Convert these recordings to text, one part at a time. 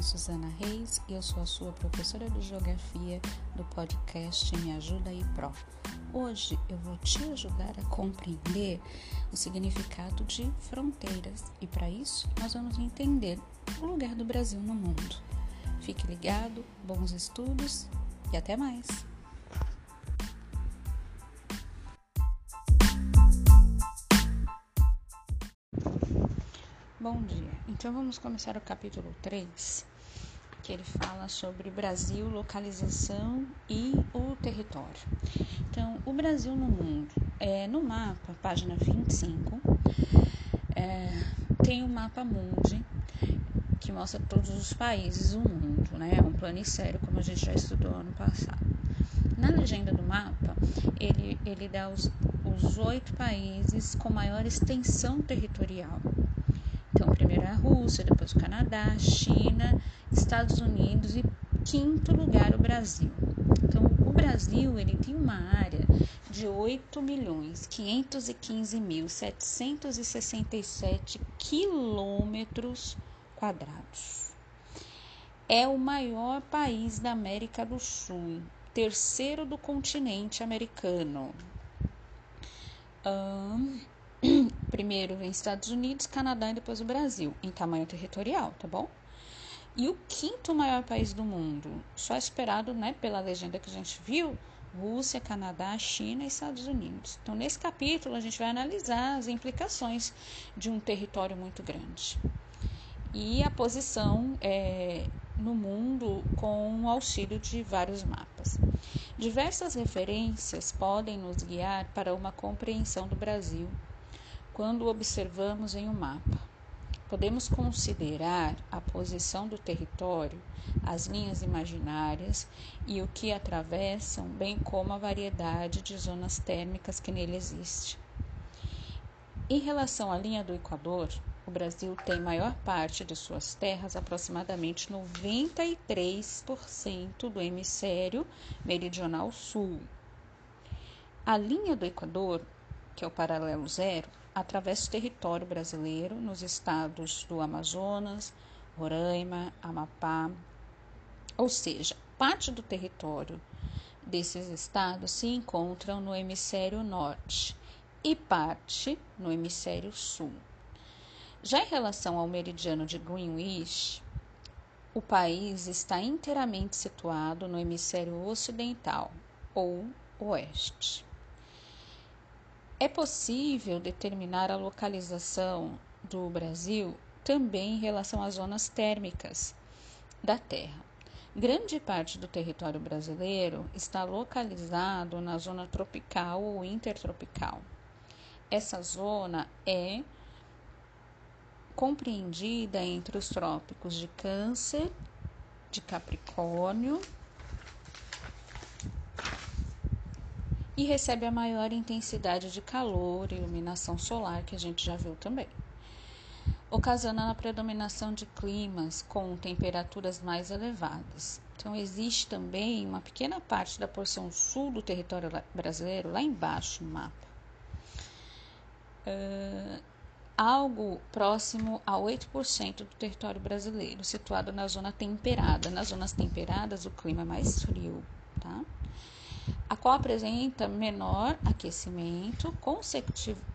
é Suzana Reis e eu sou a sua professora de Geografia do podcast Me Ajuda aí Pro. Hoje eu vou te ajudar a compreender o significado de fronteiras e para isso nós vamos entender o lugar do Brasil no mundo. Fique ligado, bons estudos e até mais! Bom dia. Então vamos começar o capítulo 3, que ele fala sobre Brasil, localização e o território. Então, o Brasil no mundo. É, no mapa, página 25, é, tem o mapa mundi, que mostra todos os países do mundo, né? É um planicério, como a gente já estudou ano passado. Na legenda do mapa, ele, ele dá os, os oito países com maior extensão territorial. Então, primeiro a Rússia, depois o Canadá, China, Estados Unidos e quinto lugar o Brasil. Então, o Brasil ele tem uma área de 8 milhões 515 mil 767 quilômetros quadrados. É o maior país da América do Sul, terceiro do continente americano. Um, primeiro vem Estados Unidos, Canadá e depois o Brasil, em tamanho territorial, tá bom? E o quinto maior país do mundo, só esperado né, pela legenda que a gente viu, Rússia, Canadá, China e Estados Unidos. Então, nesse capítulo, a gente vai analisar as implicações de um território muito grande e a posição é, no mundo com o auxílio de vários mapas. Diversas referências podem nos guiar para uma compreensão do Brasil quando observamos em um mapa. Podemos considerar a posição do território, as linhas imaginárias e o que atravessam, bem como a variedade de zonas térmicas que nele existe. Em relação à linha do Equador, o Brasil tem maior parte de suas terras, aproximadamente 93% do hemisfério meridional sul. A linha do Equador, que é o paralelo zero, atravessa o território brasileiro nos estados do Amazonas, Roraima, Amapá, ou seja, parte do território desses estados se encontram no hemisfério norte e parte no hemisfério sul. Já em relação ao meridiano de Greenwich, o país está inteiramente situado no hemisfério ocidental ou oeste. É possível determinar a localização do Brasil também em relação às zonas térmicas da Terra. Grande parte do território brasileiro está localizado na zona tropical ou intertropical. Essa zona é compreendida entre os trópicos de Câncer, de Capricórnio e recebe a maior intensidade de calor e iluminação solar que a gente já viu também, ocasionando a predominação de climas com temperaturas mais elevadas. Então, existe também uma pequena parte da porção sul do território brasileiro, lá embaixo no mapa, uh, algo próximo a 8% do território brasileiro, situado na zona temperada. Nas zonas temperadas, o clima é mais frio, tá? A qual apresenta menor aquecimento,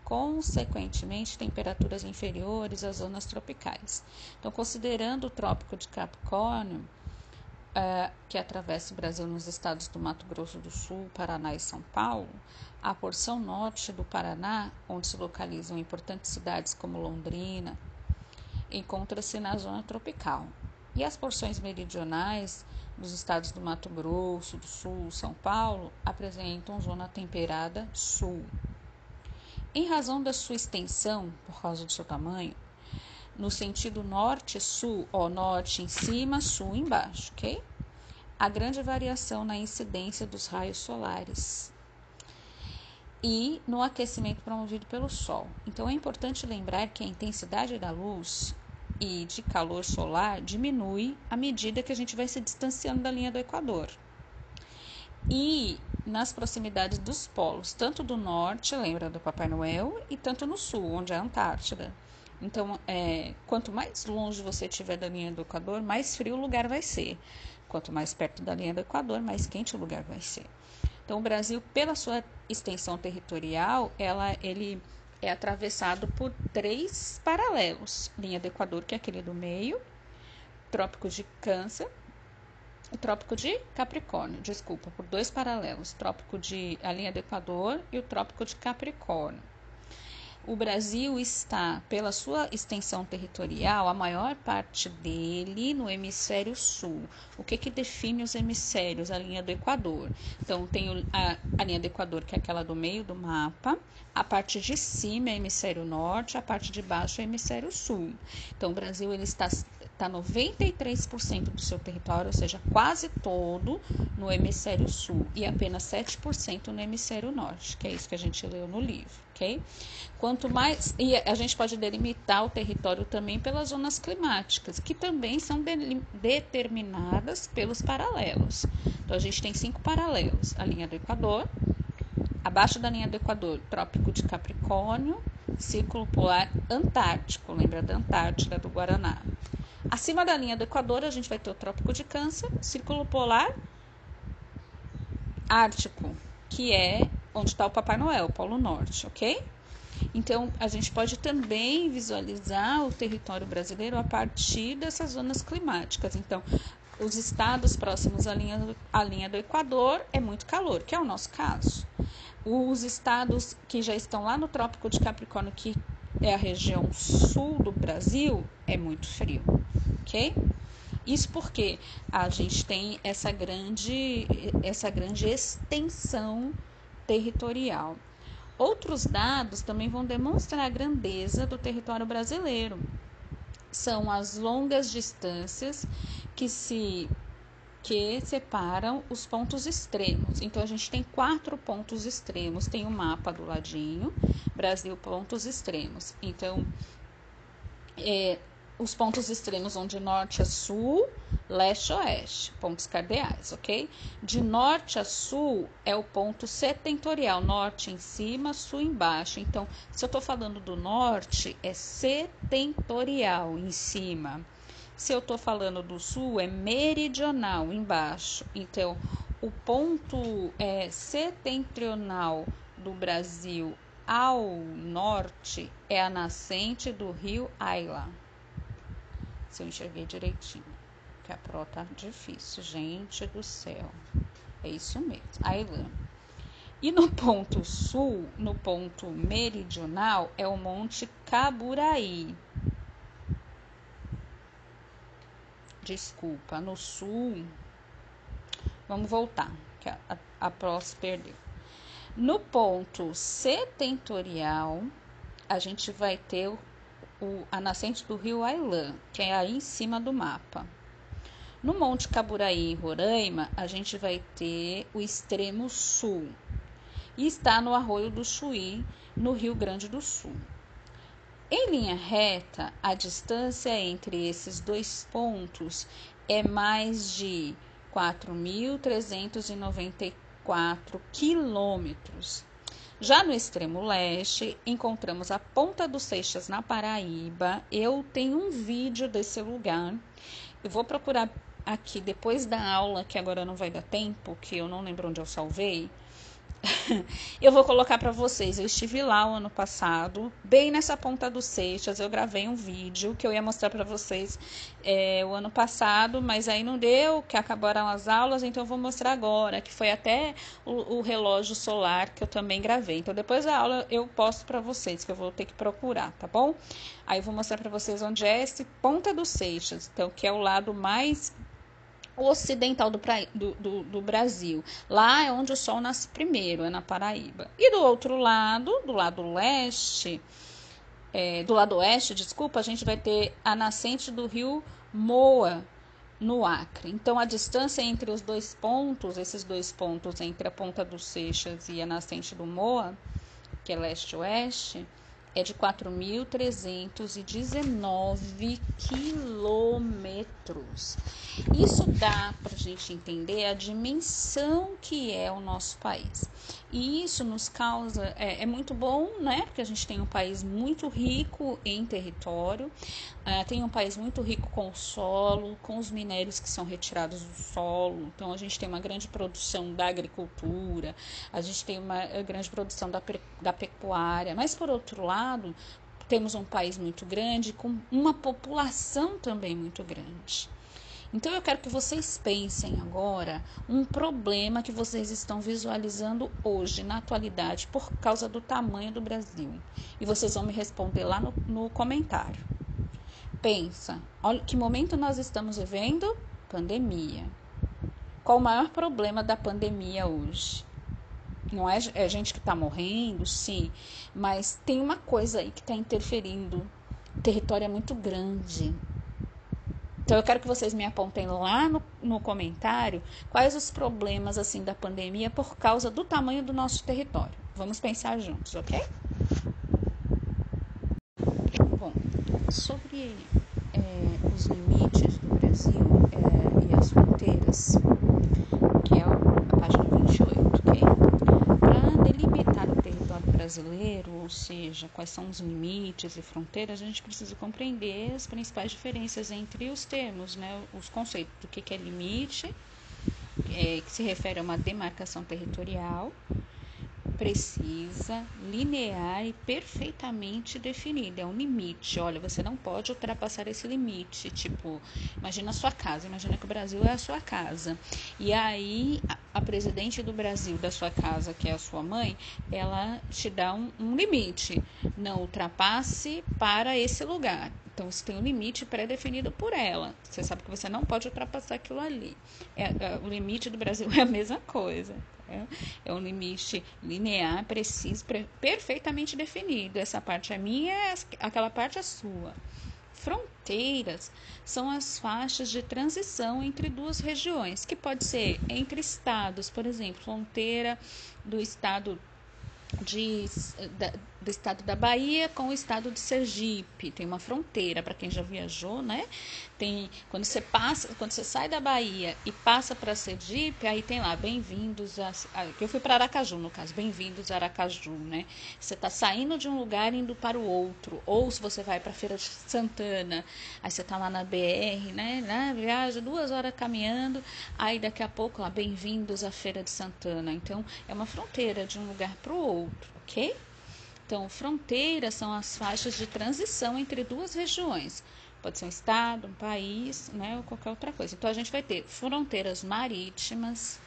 consequentemente temperaturas inferiores às zonas tropicais. Então, considerando o Trópico de Capricórnio, uh, que atravessa o Brasil nos estados do Mato Grosso do Sul, Paraná e São Paulo, a porção norte do Paraná, onde se localizam importantes cidades como Londrina, encontra-se na zona tropical. E as porções meridionais dos estados do Mato Grosso, do Sul, São Paulo, apresentam zona temperada sul. Em razão da sua extensão, por causa do seu tamanho, no sentido norte-sul, ó, norte em cima, sul embaixo, ok? A grande variação na incidência dos raios solares e no aquecimento promovido pelo Sol. Então é importante lembrar que a intensidade da luz e de calor solar diminui à medida que a gente vai se distanciando da linha do Equador. E nas proximidades dos polos, tanto do norte, lembra do Papai Noel, e tanto no sul, onde é a Antártida. Então, é, quanto mais longe você estiver da linha do Equador, mais frio o lugar vai ser. Quanto mais perto da linha do Equador, mais quente o lugar vai ser. Então, o Brasil, pela sua extensão territorial, ela, ele é atravessado por três paralelos: linha do Equador, que é aquele do meio, Trópico de Câncer, o Trópico de Capricórnio, desculpa, por dois paralelos: Trópico de a linha do Equador e o Trópico de Capricórnio o Brasil está, pela sua extensão territorial, a maior parte dele no hemisfério sul. O que, que define os hemisférios? A linha do Equador. Então, tem a, a linha do Equador, que é aquela do meio do mapa, a parte de cima é hemisfério norte, a parte de baixo é hemisfério sul. Então, o Brasil ele está está 93% do seu território, ou seja, quase todo no hemisfério sul e apenas 7% no hemisfério norte, que é isso que a gente leu no livro, ok? Quanto mais e a gente pode delimitar o território também pelas zonas climáticas, que também são de, determinadas pelos paralelos. Então a gente tem cinco paralelos: a linha do Equador, abaixo da linha do Equador, Trópico de Capricórnio, Círculo Polar Antártico, lembra da Antártida do Guaraná. Acima da linha do Equador, a gente vai ter o Trópico de Câncer, Círculo Polar Ártico, que é onde está o Papai Noel, Polo Norte, ok? Então, a gente pode também visualizar o território brasileiro a partir dessas zonas climáticas. Então, os estados próximos à linha, à linha do Equador é muito calor, que é o nosso caso. Os estados que já estão lá no Trópico de Capricórnio, que é a região sul do Brasil, é muito frio ok? Isso porque a gente tem essa grande, essa grande extensão territorial. Outros dados também vão demonstrar a grandeza do território brasileiro. São as longas distâncias que se que separam os pontos extremos. Então a gente tem quatro pontos extremos, tem o um mapa do ladinho, Brasil pontos extremos. Então é, os pontos extremos vão de norte a sul, leste a oeste, pontos cardeais, ok? De norte a sul é o ponto setentorial, norte em cima, sul embaixo. Então, se eu estou falando do norte, é setentorial em cima. Se eu estou falando do sul, é meridional embaixo. Então, o ponto é, setentrional do Brasil ao norte é a nascente do rio Aila se eu enxerguei direitinho. Que a pro tá difícil, gente do céu. É isso mesmo. Ailã. E no ponto sul, no ponto meridional, é o Monte Caburaí. Desculpa, no sul. Vamos voltar, que a, a, a perdeu. No ponto setentorial, a gente vai ter o, a nascente do rio Ailã, que é aí em cima do mapa. No Monte Caburaí, em Roraima, a gente vai ter o extremo sul e está no Arroio do Chuí, no Rio Grande do Sul. Em linha reta, a distância entre esses dois pontos é mais de 4.394 quilômetros. Já no extremo leste, encontramos a Ponta dos Seixas, na Paraíba. Eu tenho um vídeo desse lugar. Eu vou procurar aqui depois da aula, que agora não vai dar tempo, que eu não lembro onde eu salvei. eu vou colocar para vocês. Eu estive lá o ano passado, bem nessa ponta do Seixas. Eu gravei um vídeo que eu ia mostrar para vocês é, o ano passado, mas aí não deu, que acabaram as aulas, então eu vou mostrar agora, que foi até o, o relógio solar que eu também gravei. Então depois da aula eu posto para vocês, que eu vou ter que procurar, tá bom? Aí eu vou mostrar para vocês onde é esse ponta do Seixas, então que é o lado mais ocidental do, do, do, do, Brasil. Lá é onde o sol nasce primeiro, é na Paraíba. E do outro lado, do lado leste, é, do lado oeste, desculpa, a gente vai ter a nascente do rio Moa, no Acre. Então, a distância entre os dois pontos, esses dois pontos entre a ponta dos Seixas e a nascente do Moa, que é leste-oeste, é de 4.319 quilômetros. Isso dá para a gente entender a dimensão que é o nosso país. E isso nos causa, é, é, muito bom, né? Porque a gente tem um país muito rico em território, uh, tem um país muito rico com o solo, com os minérios que são retirados do solo. Então a gente tem uma grande produção da agricultura, a gente tem uma eh, grande produção da, da pecuária. Mas por outro lado, temos um país muito grande com uma população também muito grande. Então eu quero que vocês pensem agora um problema que vocês estão visualizando hoje, na atualidade, por causa do tamanho do Brasil. E vocês vão me responder lá no, no comentário. Pensa, olha que momento nós estamos vivendo? Pandemia. Qual o maior problema da pandemia hoje? Não é, é gente que está morrendo, sim, mas tem uma coisa aí que está interferindo. O território é muito grande, então eu quero que vocês me apontem lá no, no comentário quais os problemas assim da pandemia por causa do tamanho do nosso território. Vamos pensar juntos, ok? Bom, sobre é, os limites do Brasil é, e as fronteiras, que é a página 28, ok? Para delimitar o território brasileiro, ou seja, quais são os limites e fronteiras, a gente precisa compreender as principais diferenças entre os termos, né, os conceitos do que, é limite, é, que se refere a uma demarcação territorial, precisa, linear e perfeitamente definida. É um limite. Olha, você não pode ultrapassar esse limite. Tipo, imagina a sua casa. Imagina que o Brasil é a sua casa. E aí, a, presidente do Brasil, da sua casa, que é a sua mãe, ela te dá um, um limite. Não ultrapasse para esse lugar. Então, você tem um limite pré-definido por ela. Você sabe que você não pode ultrapassar aquilo ali. É, é, o limite do Brasil é a mesma coisa. É, é um limite linear, preciso, perfeitamente definido. Essa parte é minha, aquela parte é sua. Fronteiras são as faixas de transição entre duas regiões, que pode ser entre estados, por exemplo, fronteira do estado de, da, do estado da Bahia com o estado de Sergipe. Tem uma fronteira para quem já viajou, né? Tem quando você passa, quando você sai da Bahia e passa para Sergipe, aí tem lá bem-vindos a, a, eu fui para Aracaju no caso, bem-vindos a Aracaju, né? Você está saindo de um lugar indo para o outro, ou se você vai para Feira de Santana, aí você está lá na BR, né? né? Viaja duas horas caminhando, aí daqui a pouco lá bem-vindos à Feira de Santana. Então é uma fronteira de um lugar para o outro, ok? Então, fronteiras são as faixas de transição entre duas regiões. Pode ser um estado, um país, né, ou qualquer outra coisa. Então, a gente vai ter fronteiras marítimas,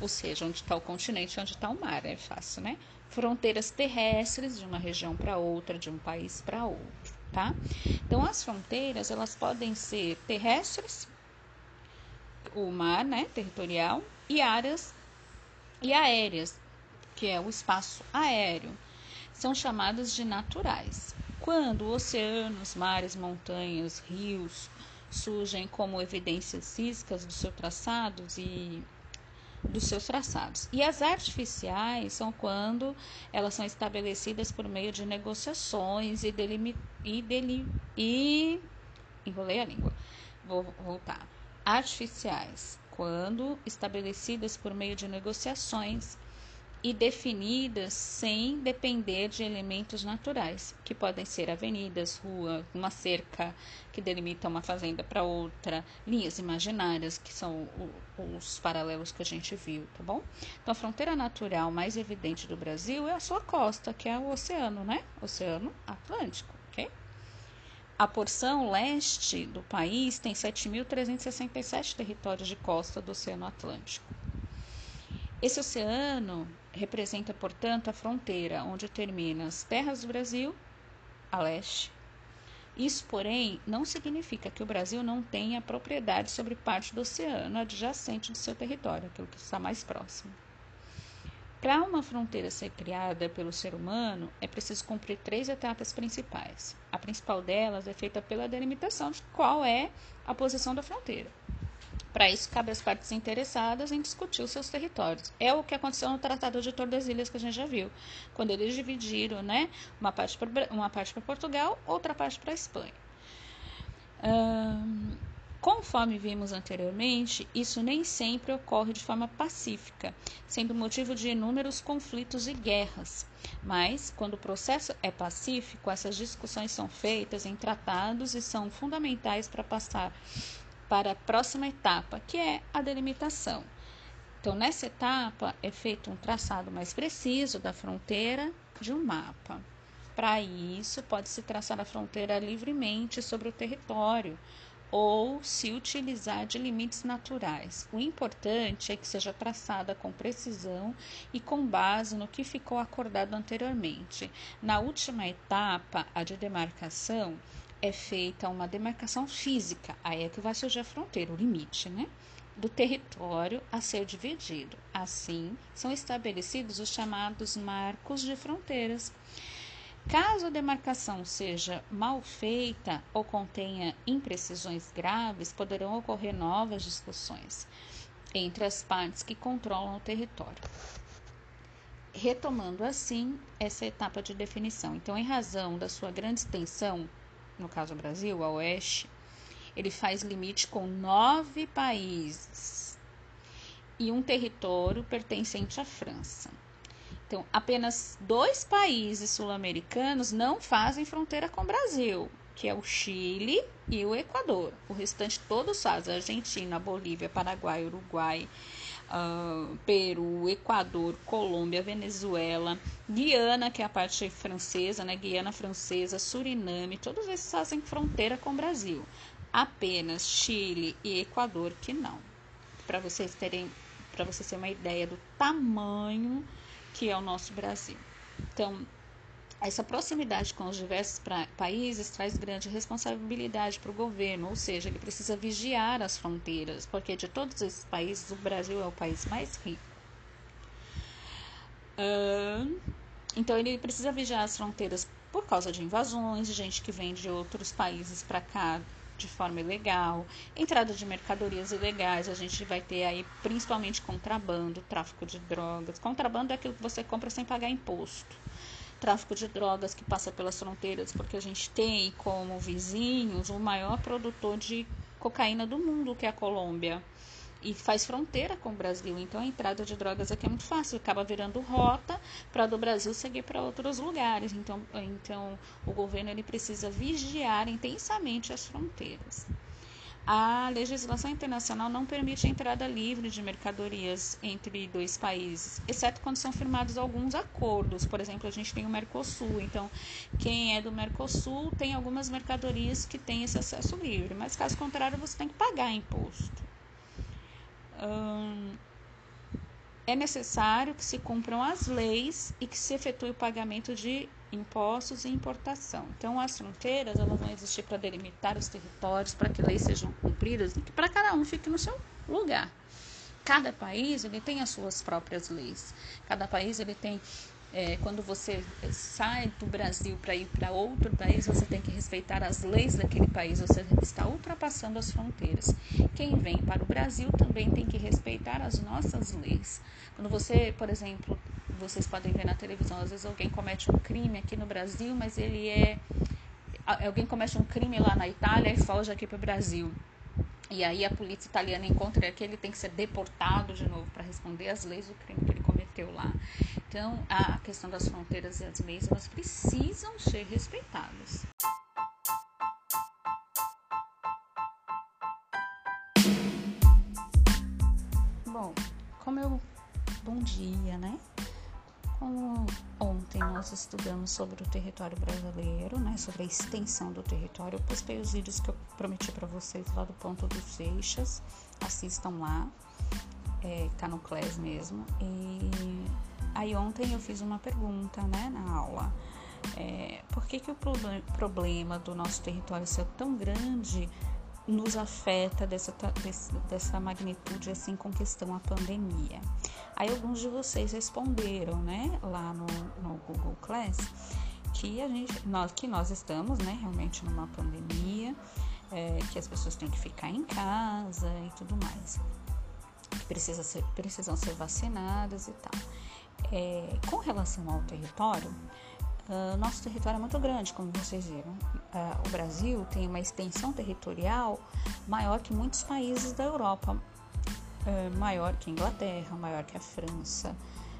ou seja, onde está o continente, onde está o mar, é fácil, né? Fronteiras terrestres de uma região para outra, de um país para outro, tá? Então, as fronteiras, elas podem ser terrestres, o mar, né, territorial, e áreas e aéreas, que é o espaço aéreo são chamadas de naturais. Quando oceanos, mares, montanhas, rios surgem como evidências físicas dos seus traçados e dos seus traçados. E as artificiais são quando elas são estabelecidas por meio de negociações e, delim e, delim e enrolei a língua. Vou voltar. Artificiais, quando estabelecidas por meio de negociações e definidas sem depender de elementos naturais, que podem ser avenidas, rua, uma cerca que delimita uma fazenda para outra, linhas imaginárias, que são os paralelos que a gente viu, tá bom? Então, a fronteira natural mais evidente do Brasil é a sua costa, que é o oceano, né? Oceano Atlântico, ok? A porção leste do país tem 7.367 territórios de costa do Oceano Atlântico. Esse oceano representa, portanto, a fronteira onde terminam as terras do Brasil, a leste. Isso, porém, não significa que o Brasil não tenha propriedade sobre parte do oceano adjacente do seu território, aquilo que está mais próximo. Para uma fronteira ser criada pelo ser humano, é preciso cumprir três etapas principais. A principal delas é feita pela delimitação de qual é a posição da fronteira. Para isso, cabe às partes interessadas em discutir os seus territórios. É o que aconteceu no Tratado de Tordesilhas, que a gente já viu, quando eles dividiram né, uma parte para Portugal, outra parte para a Espanha. Conforme vimos anteriormente, isso nem sempre ocorre de forma pacífica, sendo motivo de inúmeros conflitos e guerras. Mas, quando o processo é pacífico, essas discussões são feitas em tratados e são fundamentais para passar para a próxima etapa, que é a delimitação. Então, nessa etapa, é feito um traçado mais preciso da fronteira de um mapa. Para isso, pode-se traçar a fronteira livremente sobre o território ou se utilizar de limites naturais. O importante é que seja traçada com precisão e com base no que ficou acordado anteriormente. Na última etapa, a de demarcação, é feita uma demarcação física, aí é que vai surgir a fronteira, o limite, né? Do território a ser dividido. Assim, são estabelecidos os chamados marcos de fronteiras. Caso a demarcação seja mal feita ou contenha imprecisões graves, poderão ocorrer novas discussões entre as partes que controlam o território. Retomando assim essa etapa de definição. Então, em razão da sua grande extensão, no caso do Brasil, a oeste, ele faz limite com nove países e um território pertencente à França. Então, apenas dois países sul-americanos não fazem fronteira com o Brasil, que é o Chile e o Equador. O restante todos fazem: Argentina, Bolívia, Paraguai, Uruguai, uh, Peru, Equador, Colômbia, Venezuela, Guiana, que é a parte francesa, né? Guiana francesa, Suriname, todos esses fazem fronteira com o Brasil. Apenas Chile e Equador que não. Para vocês terem, para vocês terem uma ideia do tamanho que é o nosso Brasil. Então, essa proximidade com os diversos países traz grande responsabilidade para o governo, ou seja, ele precisa vigiar as fronteiras, porque de todos esses países, o Brasil é o país mais rico. Então, ele precisa vigiar as fronteiras por causa de invasões, de gente que vem de outros países para cá de forma ilegal, entrada de mercadorias ilegais, a gente vai ter aí principalmente contrabando, tráfico de drogas. Contrabando é aquilo que você compra sem pagar imposto tráfico de drogas que passa pelas fronteiras, porque a gente tem como vizinhos o maior produtor de cocaína do mundo, que é a Colômbia. E faz fronteira com o Brasil, então a entrada de drogas aqui é muito fácil, acaba virando rota para do Brasil seguir para outros lugares. Então, então o governo ele precisa vigiar intensamente as fronteiras. A legislação internacional não permite a entrada livre de mercadorias entre dois países, exceto quando são firmados alguns acordos. Por exemplo, a gente tem o Mercosul, então quem é do Mercosul tem algumas mercadorias que têm esse acesso livre, mas caso contrário, você tem que pagar imposto. Hum, é necessário que se cumpram as leis e que se efetue o pagamento de impostos e importação. Então, as fronteiras elas vão existir para delimitar os territórios, para que leis sejam cumpridas e que para cada um fique no seu lugar. Cada país ele tem as suas próprias leis. Cada país ele tem é, quando você sai do Brasil para ir para outro país, você tem que respeitar as leis daquele país, você está ultrapassando as fronteiras. Quem vem para o Brasil também tem que respeitar as nossas leis. Quando você, por exemplo, vocês podem ver na televisão, às vezes alguém comete um crime aqui no Brasil, mas ele é. Alguém comete um crime lá na Itália e foge aqui para o Brasil. E aí a polícia italiana encontra ele, ele tem que ser deportado de novo para responder às leis do crime que ele cometeu lá. Então, a questão das fronteiras e as leis, elas precisam ser respeitadas. Bom, como eu. Bom dia, né? Como ontem nós estudamos sobre o território brasileiro, né, sobre a extensão do território, eu postei os vídeos que eu prometi para vocês lá do Ponto dos Seixas, assistam lá, é, tá no CLES mesmo, e Aí ontem eu fiz uma pergunta né, na aula. É, por que, que o problema do nosso território ser tão grande nos afeta dessa, dessa magnitude assim com questão a pandemia? Aí alguns de vocês responderam, né, lá no, no Google Class, que a gente, nós, que nós estamos, né, realmente numa pandemia, é, que as pessoas têm que ficar em casa e tudo mais, que precisa ser, precisam ser vacinadas e tal. É, com relação ao território, Uh, nosso território é muito grande, como vocês viram. Uh, o Brasil tem uma extensão territorial maior que muitos países da Europa, uh, maior que a Inglaterra, maior que a França.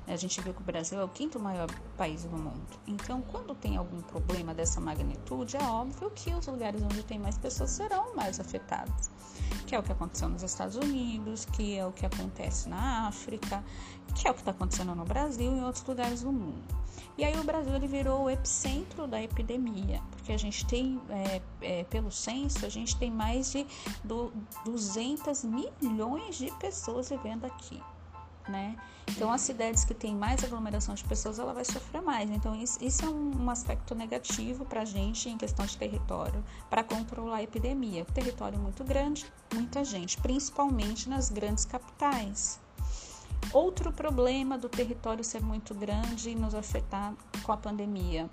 A gente viu que o Brasil é o quinto maior país do mundo. Então, quando tem algum problema dessa magnitude, é óbvio que os lugares onde tem mais pessoas serão mais afetados. Que é o que aconteceu nos Estados Unidos, que é o que acontece na África, que é o que está acontecendo no Brasil e em outros lugares do mundo. E aí o Brasil ele virou o epicentro da epidemia, porque a gente tem, é, é, pelo censo, a gente tem mais de do, 200 milhões de pessoas vivendo aqui né? Então, as cidades que têm mais aglomeração de pessoas, ela vai sofrer mais. Então, isso, isso é um, um, aspecto negativo para a gente em questão de território, para controlar a epidemia. Território muito grande, muita gente, principalmente nas grandes capitais. Outro problema do território ser muito grande e nos afetar com a pandemia.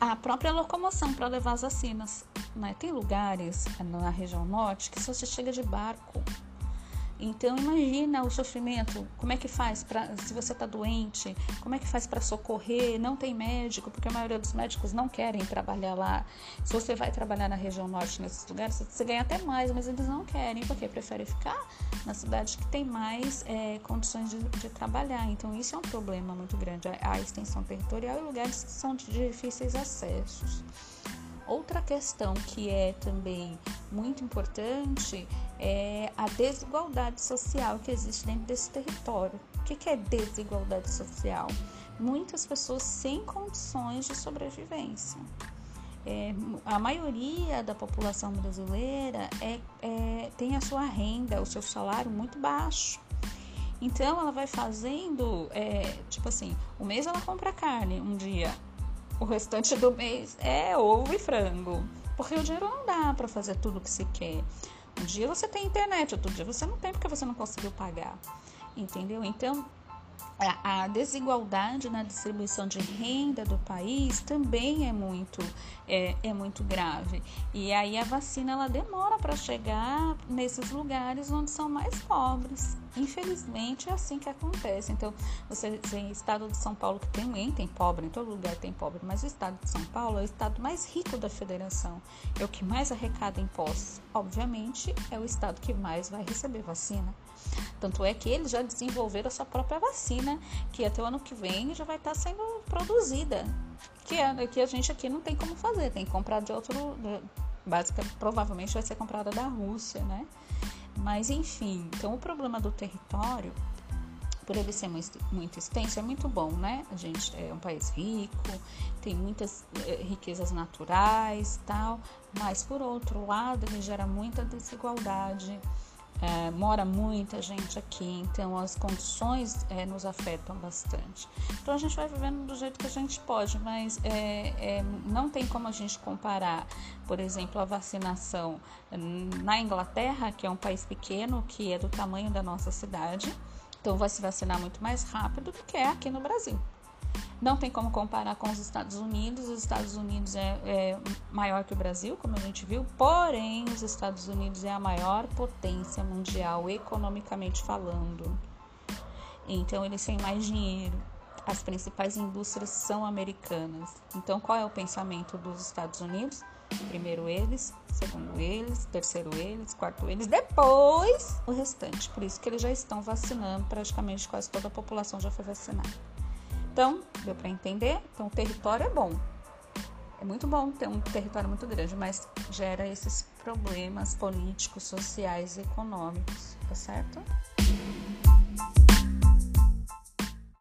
A própria locomoção para levar as vacinas. Né? Tem lugares na região norte que só se chega de barco então imagina o sofrimento, como é que faz para se você está doente, como é que faz para socorrer? Não tem médico, porque a maioria dos médicos não querem trabalhar lá. Se você vai trabalhar na região norte nesses lugares, você ganha até mais, mas eles não querem, porque preferem ficar na cidade que tem mais é, condições de, de, trabalhar. Então isso é um problema muito grande, a, a extensão territorial e lugares que são de difíceis acessos. Outra questão que é também muito importante é a desigualdade social que existe dentro desse território. O que é desigualdade social? Muitas pessoas sem condições de sobrevivência. É, a maioria da população brasileira é, é, tem a sua renda, o seu salário muito baixo. Então ela vai fazendo, é, tipo assim, um mês ela compra carne um dia, o restante do mês é ovo e frango. Porque o dinheiro não dá para fazer tudo o que se quer. Um dia você tem internet, outro dia você não tem porque você não conseguiu pagar. Entendeu? Então, a, desigualdade na distribuição de renda do país também é muito é, é muito grave. E aí a vacina ela demora para chegar nesses lugares onde são mais pobres. Infelizmente é assim que acontece. Então você tem estado de São Paulo que também tem pobre em todo lugar tem pobre mas o estado de São Paulo é o estado mais rico da federação. É o que mais arrecada impostos. Obviamente é o estado que mais vai receber vacina tanto é que eles já desenvolveram a sua própria vacina, que até o ano que vem já vai estar sendo produzida. Que, é, que a gente aqui não tem como fazer, tem que comprar de outro. Basicamente, provavelmente vai ser comprada da Rússia, né? Mas enfim, então o problema do território, por ele ser muito extenso, é muito bom, né? A gente é um país rico, tem muitas é, riquezas naturais tal, mas por outro lado, ele gera muita desigualdade é, mora muita gente aqui, então as condições é, nos afetam bastante. Então a gente vai vivendo do jeito que a gente pode, mas é, é não tem como a gente comparar, por exemplo, a vacinação na Inglaterra, que é um país pequeno, que é do tamanho da nossa cidade, então vai se vacinar muito mais rápido do que é aqui no Brasil. Não tem como comparar com os Estados Unidos. Os Estados Unidos é, é, maior que o Brasil, como a gente viu, porém, os Estados Unidos é a maior potência mundial, economicamente falando. Então, eles têm mais dinheiro. As principais indústrias são americanas. Então, qual é o pensamento dos Estados Unidos? Primeiro eles, segundo eles, terceiro eles, quarto eles, depois o restante. Por isso que eles já estão vacinando, praticamente quase toda a população já foi vacinada. Então, deu para entender? Então, o território é bom. É muito bom ter um território muito grande, mas gera esses problemas políticos, sociais e econômicos, tá certo?